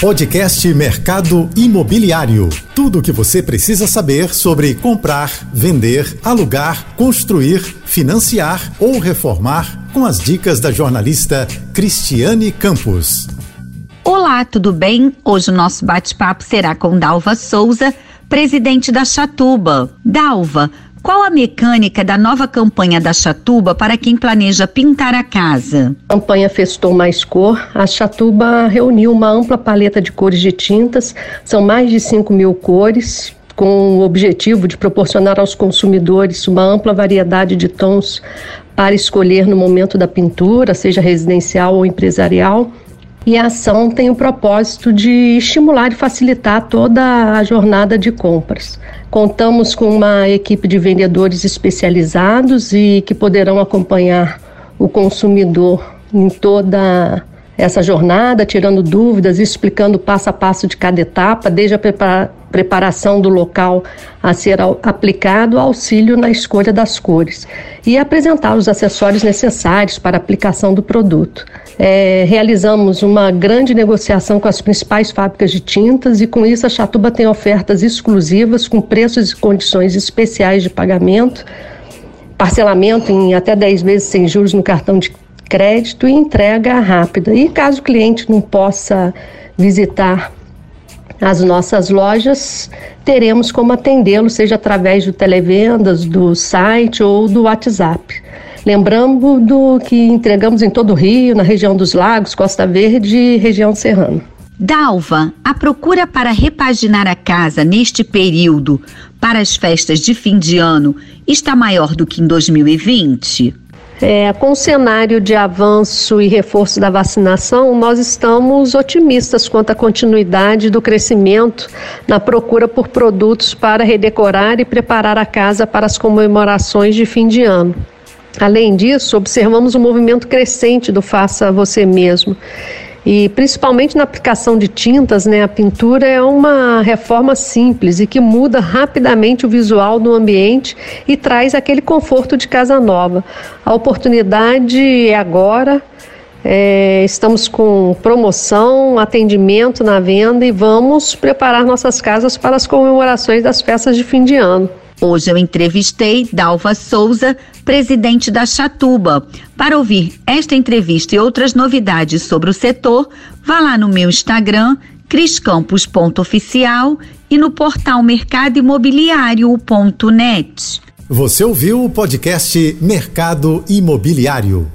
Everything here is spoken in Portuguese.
Podcast Mercado Imobiliário. Tudo o que você precisa saber sobre comprar, vender, alugar, construir, financiar ou reformar com as dicas da jornalista Cristiane Campos. Olá, tudo bem? Hoje o nosso bate-papo será com Dalva Souza, presidente da Chatuba. Dalva, qual a mecânica da nova campanha da Chatuba para quem planeja pintar a casa? A campanha Festou Mais Cor, a Chatuba reuniu uma ampla paleta de cores de tintas, são mais de 5 mil cores, com o objetivo de proporcionar aos consumidores uma ampla variedade de tons para escolher no momento da pintura, seja residencial ou empresarial. E a ação tem o propósito de estimular e facilitar toda a jornada de compras. Contamos com uma equipe de vendedores especializados e que poderão acompanhar o consumidor em toda essa jornada, tirando dúvidas, explicando passo a passo de cada etapa, desde a preparação do local a ser aplicado, auxílio na escolha das cores e apresentar os acessórios necessários para a aplicação do produto. É, realizamos uma grande negociação com as principais fábricas de tintas e com isso a Chatuba tem ofertas exclusivas com preços e condições especiais de pagamento, parcelamento em até 10 vezes sem juros no cartão de crédito e entrega rápida. E caso o cliente não possa visitar as nossas lojas, teremos como atendê-lo, seja através do televendas, do site ou do WhatsApp. Lembrando do que entregamos em todo o Rio, na região dos Lagos, Costa Verde e região serrana. Dalva, a procura para repaginar a casa neste período para as festas de fim de ano está maior do que em 2020? É, com o cenário de avanço e reforço da vacinação, nós estamos otimistas quanto à continuidade do crescimento na procura por produtos para redecorar e preparar a casa para as comemorações de fim de ano. Além disso, observamos um movimento crescente do faça você mesmo e principalmente na aplicação de tintas, né, a pintura é uma reforma simples e que muda rapidamente o visual do ambiente e traz aquele conforto de casa nova. A oportunidade é agora. É, estamos com promoção, atendimento na venda e vamos preparar nossas casas para as comemorações das festas de fim de ano. Hoje eu entrevistei Dalva Souza, presidente da Chatuba. Para ouvir esta entrevista e outras novidades sobre o setor, vá lá no meu Instagram, criscampos.oficial e no portal mercadoimobiliário.net. Você ouviu o podcast Mercado Imobiliário.